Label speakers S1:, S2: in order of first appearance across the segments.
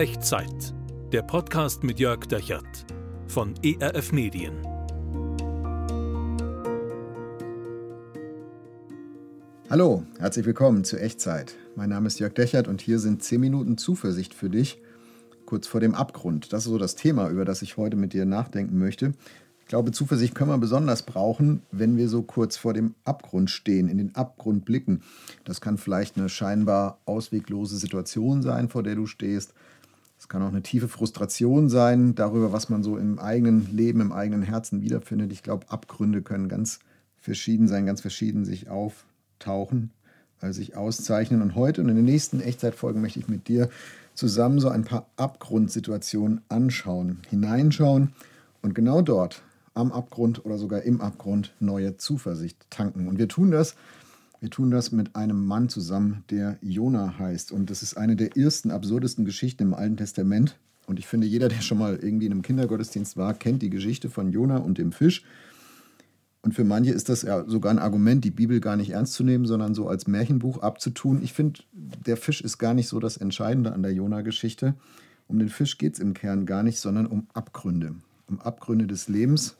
S1: Echtzeit. Der Podcast mit Jörg Dechert von ERF Medien.
S2: Hallo, herzlich willkommen zu Echtzeit. Mein Name ist Jörg Dechert und hier sind 10 Minuten Zuversicht für dich, kurz vor dem Abgrund. Das ist so das Thema, über das ich heute mit dir nachdenken möchte. Ich glaube, Zuversicht können wir besonders brauchen, wenn wir so kurz vor dem Abgrund stehen, in den Abgrund blicken. Das kann vielleicht eine scheinbar ausweglose Situation sein, vor der du stehst. Kann auch eine tiefe Frustration sein darüber, was man so im eigenen Leben, im eigenen Herzen wiederfindet. Ich glaube, Abgründe können ganz verschieden sein, ganz verschieden sich auf tauchen, also sich auszeichnen. Und heute und in den nächsten Echtzeitfolgen möchte ich mit dir zusammen so ein paar Abgrundsituationen anschauen, hineinschauen und genau dort am Abgrund oder sogar im Abgrund neue Zuversicht tanken. Und wir tun das, wir tun das mit einem Mann zusammen, der Jona heißt. Und das ist eine der ersten absurdesten Geschichten im Alten Testament. Und ich finde, jeder, der schon mal irgendwie in einem Kindergottesdienst war, kennt die Geschichte von Jona und dem Fisch. Und für manche ist das ja sogar ein Argument, die Bibel gar nicht ernst zu nehmen, sondern so als Märchenbuch abzutun. Ich finde, der Fisch ist gar nicht so das Entscheidende an der Jona-Geschichte. Um den Fisch geht es im Kern gar nicht, sondern um Abgründe. Um Abgründe des Lebens,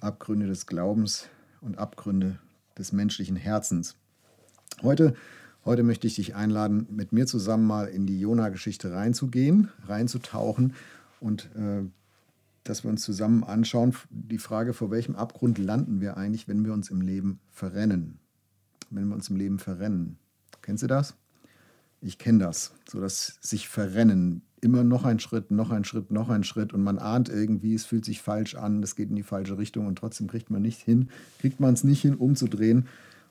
S2: Abgründe des Glaubens und Abgründe des menschlichen Herzens. Heute, heute möchte ich dich einladen, mit mir zusammen mal in die Jona-Geschichte reinzugehen, reinzutauchen und äh, dass wir uns zusammen anschauen, die Frage, vor welchem Abgrund landen wir eigentlich, wenn wir uns im Leben verrennen. Wenn wir uns im Leben verrennen. Kennst du das? Ich kenne das. So das sich verrennen. Immer noch ein Schritt, noch ein Schritt, noch ein Schritt und man ahnt irgendwie, es fühlt sich falsch an, es geht in die falsche Richtung und trotzdem kriegt man nicht hin, kriegt man es nicht hin, umzudrehen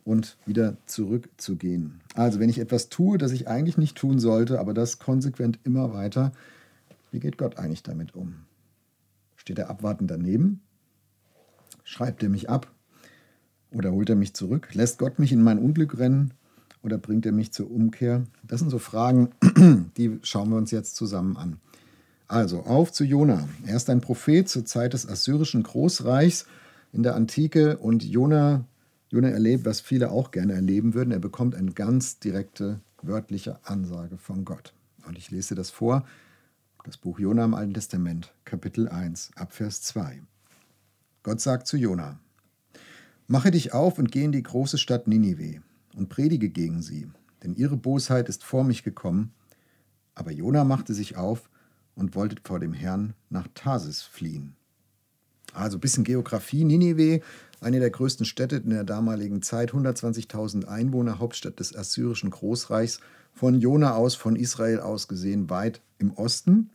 S2: und wieder zurückzugehen. Also, wenn ich etwas tue, das ich eigentlich nicht tun sollte, aber das konsequent immer weiter, wie geht Gott eigentlich damit um? Steht er abwartend daneben? Schreibt er mich ab? Oder holt er mich zurück? Lässt Gott mich in mein Unglück rennen? Oder bringt er mich zur Umkehr? Das sind so Fragen, die schauen wir uns jetzt zusammen an. Also, auf zu Jona. Er ist ein Prophet zur Zeit des assyrischen Großreichs in der Antike und Jona, Jona erlebt, was viele auch gerne erleben würden. Er bekommt eine ganz direkte wörtliche Ansage von Gott. Und ich lese das vor. Das Buch Jona im Alten Testament, Kapitel 1, Abvers 2. Gott sagt zu Jona: Mache dich auf und geh in die große Stadt Ninive und predige gegen sie, denn ihre Bosheit ist vor mich gekommen. Aber Jona machte sich auf und wollte vor dem Herrn nach Tarsis fliehen. Also ein bisschen Geografie. Ninive, eine der größten Städte in der damaligen Zeit, 120.000 Einwohner, Hauptstadt des assyrischen Großreichs, von Jona aus, von Israel aus gesehen, weit im Osten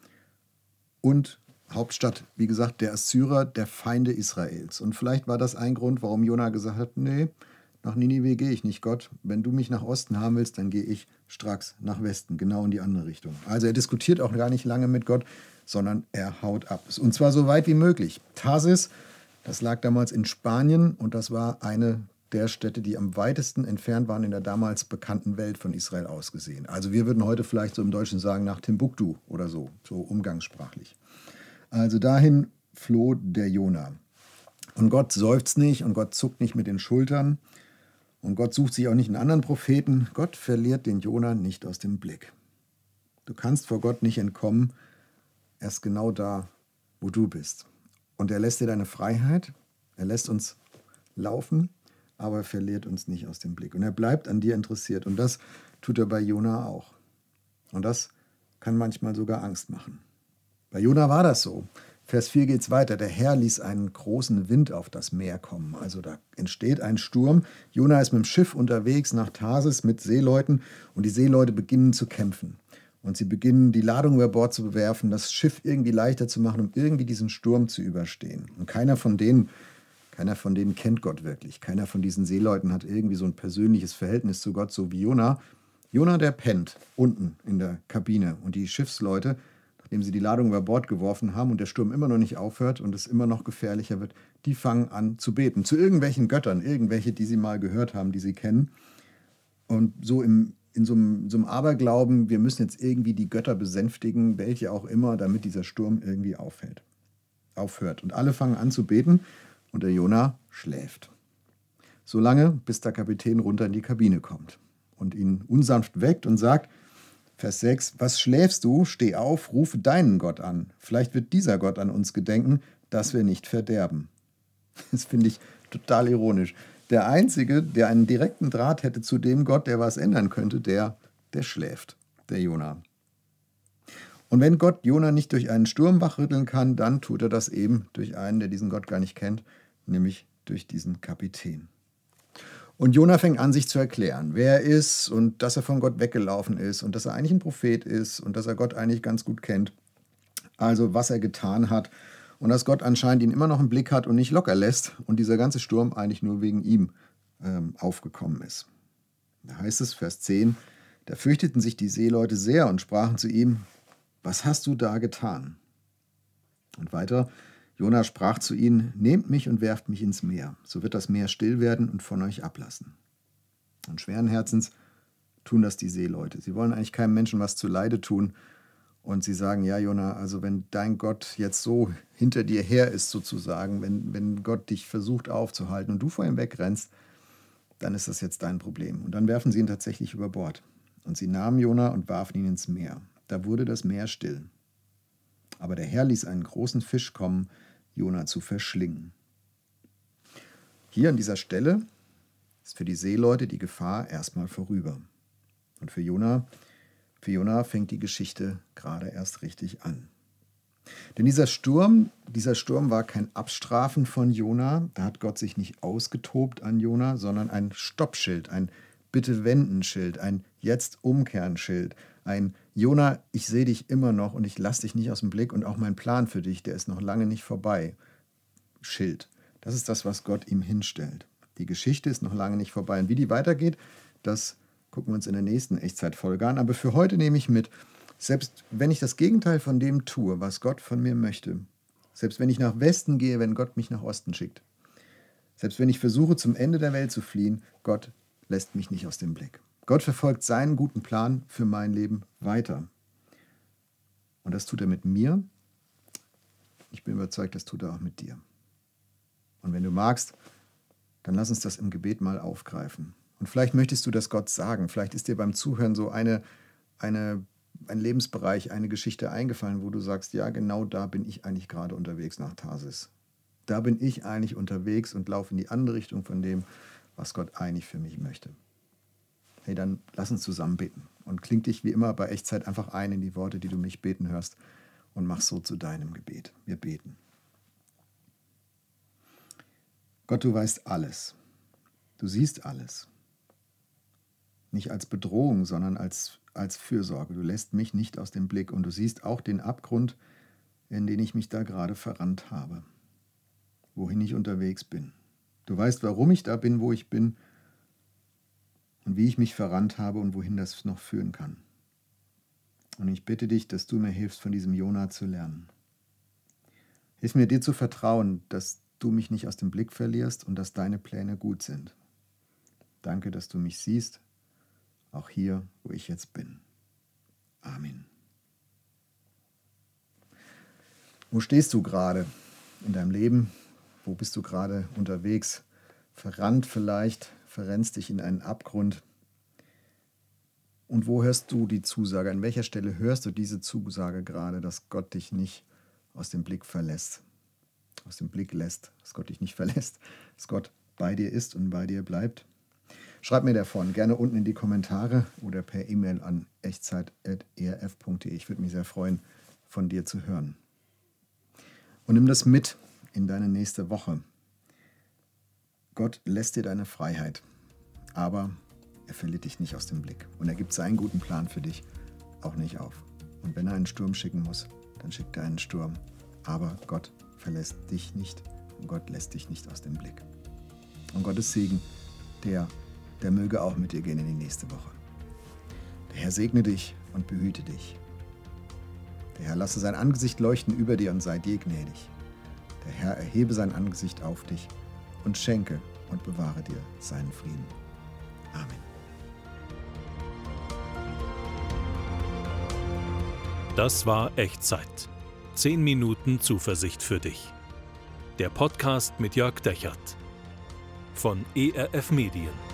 S2: und Hauptstadt, wie gesagt, der Assyrer, der Feinde Israels. Und vielleicht war das ein Grund, warum Jona gesagt hat, nee, nach Ninive gehe ich nicht, Gott. Wenn du mich nach Osten haben willst, dann gehe ich stracks nach Westen, genau in die andere Richtung. Also er diskutiert auch gar nicht lange mit Gott, sondern er haut ab. Und zwar so weit wie möglich. Tarsis, das lag damals in Spanien und das war eine der Städte, die am weitesten entfernt waren in der damals bekannten Welt von Israel aus gesehen. Also wir würden heute vielleicht so im Deutschen sagen nach Timbuktu oder so, so umgangssprachlich. Also dahin floh der Jona. Und Gott seufzt nicht und Gott zuckt nicht mit den Schultern und Gott sucht sich auch nicht einen anderen Propheten. Gott verliert den Jona nicht aus dem Blick. Du kannst vor Gott nicht entkommen. Er ist genau da, wo du bist. Und er lässt dir deine Freiheit. Er lässt uns laufen aber er verliert uns nicht aus dem Blick. Und er bleibt an dir interessiert. Und das tut er bei Jona auch. Und das kann manchmal sogar Angst machen. Bei Jona war das so. Vers 4 geht es weiter. Der Herr ließ einen großen Wind auf das Meer kommen. Also da entsteht ein Sturm. Jona ist mit dem Schiff unterwegs nach Tarsis mit Seeleuten und die Seeleute beginnen zu kämpfen. Und sie beginnen, die Ladung über Bord zu bewerfen, das Schiff irgendwie leichter zu machen, um irgendwie diesen Sturm zu überstehen. Und keiner von denen keiner von denen kennt Gott wirklich. Keiner von diesen Seeleuten hat irgendwie so ein persönliches Verhältnis zu Gott, so wie Jona. Jona, der pennt unten in der Kabine und die Schiffsleute, nachdem sie die Ladung über Bord geworfen haben und der Sturm immer noch nicht aufhört und es immer noch gefährlicher wird, die fangen an zu beten. Zu irgendwelchen Göttern, irgendwelche, die sie mal gehört haben, die sie kennen. Und so im, in so einem, so einem Aberglauben, wir müssen jetzt irgendwie die Götter besänftigen, welche auch immer, damit dieser Sturm irgendwie aufhält, aufhört. Und alle fangen an zu beten und der Jonah schläft. Solange, bis der Kapitän runter in die Kabine kommt und ihn unsanft weckt und sagt, Vers 6, was schläfst du? Steh auf, rufe deinen Gott an. Vielleicht wird dieser Gott an uns gedenken, dass wir nicht verderben. Das finde ich total ironisch. Der Einzige, der einen direkten Draht hätte zu dem Gott, der was ändern könnte, der, der schläft, der Jona. Und wenn Gott Jona nicht durch einen Sturm wachrütteln kann, dann tut er das eben durch einen, der diesen Gott gar nicht kennt, nämlich durch diesen Kapitän. Und Jona fängt an, sich zu erklären, wer er ist und dass er von Gott weggelaufen ist und dass er eigentlich ein Prophet ist und dass er Gott eigentlich ganz gut kennt. Also was er getan hat und dass Gott anscheinend ihn immer noch im Blick hat und nicht locker lässt und dieser ganze Sturm eigentlich nur wegen ihm ähm, aufgekommen ist. Da heißt es, Vers 10, da fürchteten sich die Seeleute sehr und sprachen zu ihm, was hast du da getan? Und weiter, Jona sprach zu ihnen, nehmt mich und werft mich ins Meer, so wird das Meer still werden und von euch ablassen. Und schweren Herzens tun das die Seeleute. Sie wollen eigentlich keinem Menschen was zu Leide tun, und sie sagen, ja, Jona, also wenn dein Gott jetzt so hinter dir her ist, sozusagen, wenn, wenn Gott dich versucht aufzuhalten und du vor ihm wegrennst, dann ist das jetzt dein Problem. Und dann werfen sie ihn tatsächlich über Bord. Und sie nahmen Jona und warfen ihn ins Meer. Da wurde das Meer still. Aber der Herr ließ einen großen Fisch kommen, Jona zu verschlingen. Hier an dieser Stelle ist für die Seeleute die Gefahr erstmal vorüber. Und für Jona für Jona fängt die Geschichte gerade erst richtig an. Denn dieser Sturm, dieser Sturm war kein Abstrafen von Jona, da hat Gott sich nicht ausgetobt an Jona, sondern ein Stoppschild, ein Bitte wenden Schild, ein Jetzt umkehren Schild, ein Jona, ich sehe dich immer noch und ich lasse dich nicht aus dem Blick und auch mein Plan für dich, der ist noch lange nicht vorbei. Schild. Das ist das, was Gott ihm hinstellt. Die Geschichte ist noch lange nicht vorbei. Und wie die weitergeht, das gucken wir uns in der nächsten Echtzeitfolge an. Aber für heute nehme ich mit, selbst wenn ich das Gegenteil von dem tue, was Gott von mir möchte, selbst wenn ich nach Westen gehe, wenn Gott mich nach Osten schickt, selbst wenn ich versuche, zum Ende der Welt zu fliehen, Gott lässt mich nicht aus dem Blick. Gott verfolgt seinen guten Plan für mein Leben weiter. Und das tut er mit mir. Ich bin überzeugt, das tut er auch mit dir. Und wenn du magst, dann lass uns das im Gebet mal aufgreifen. Und vielleicht möchtest du das Gott sagen. Vielleicht ist dir beim Zuhören so eine, eine, ein Lebensbereich, eine Geschichte eingefallen, wo du sagst, ja, genau da bin ich eigentlich gerade unterwegs nach Tarsis. Da bin ich eigentlich unterwegs und laufe in die andere Richtung von dem, was Gott eigentlich für mich möchte. Hey, dann lass uns zusammen beten und kling dich wie immer bei Echtzeit einfach ein in die Worte, die du mich beten hörst und mach so zu deinem Gebet. Wir beten. Gott, du weißt alles. Du siehst alles. Nicht als Bedrohung, sondern als, als Fürsorge. Du lässt mich nicht aus dem Blick und du siehst auch den Abgrund, in den ich mich da gerade verrannt habe, wohin ich unterwegs bin. Du weißt, warum ich da bin, wo ich bin und wie ich mich verrannt habe und wohin das noch führen kann. Und ich bitte dich, dass du mir hilfst, von diesem Jona zu lernen. Hilf mir dir zu vertrauen, dass du mich nicht aus dem Blick verlierst und dass deine Pläne gut sind. Danke, dass du mich siehst auch hier, wo ich jetzt bin. Amen. Wo stehst du gerade in deinem Leben? Wo bist du gerade unterwegs? Verrannt vielleicht, verrennst dich in einen Abgrund. Und wo hörst du die Zusage? An welcher Stelle hörst du diese Zusage gerade, dass Gott dich nicht aus dem Blick verlässt? Aus dem Blick lässt, dass Gott dich nicht verlässt, dass Gott bei dir ist und bei dir bleibt? Schreib mir davon gerne unten in die Kommentare oder per E-Mail an echtzeit.erf.de. Ich würde mich sehr freuen, von dir zu hören. Und nimm das mit in deine nächste Woche. Gott lässt dir deine Freiheit, aber er verliert dich nicht aus dem Blick. Und er gibt seinen guten Plan für dich auch nicht auf. Und wenn er einen Sturm schicken muss, dann schickt er einen Sturm. Aber Gott verlässt dich nicht und Gott lässt dich nicht aus dem Blick. Und Gottes Segen, der der möge auch mit dir gehen in die nächste Woche. Der Herr segne dich und behüte dich. Der Herr lasse sein Angesicht leuchten über dir und sei dir gnädig. Der Herr erhebe sein Angesicht auf dich und schenke und bewahre dir seinen Frieden. Amen.
S1: Das war Echtzeit. Zehn Minuten Zuversicht für dich. Der Podcast mit Jörg Dechert von ERF Medien.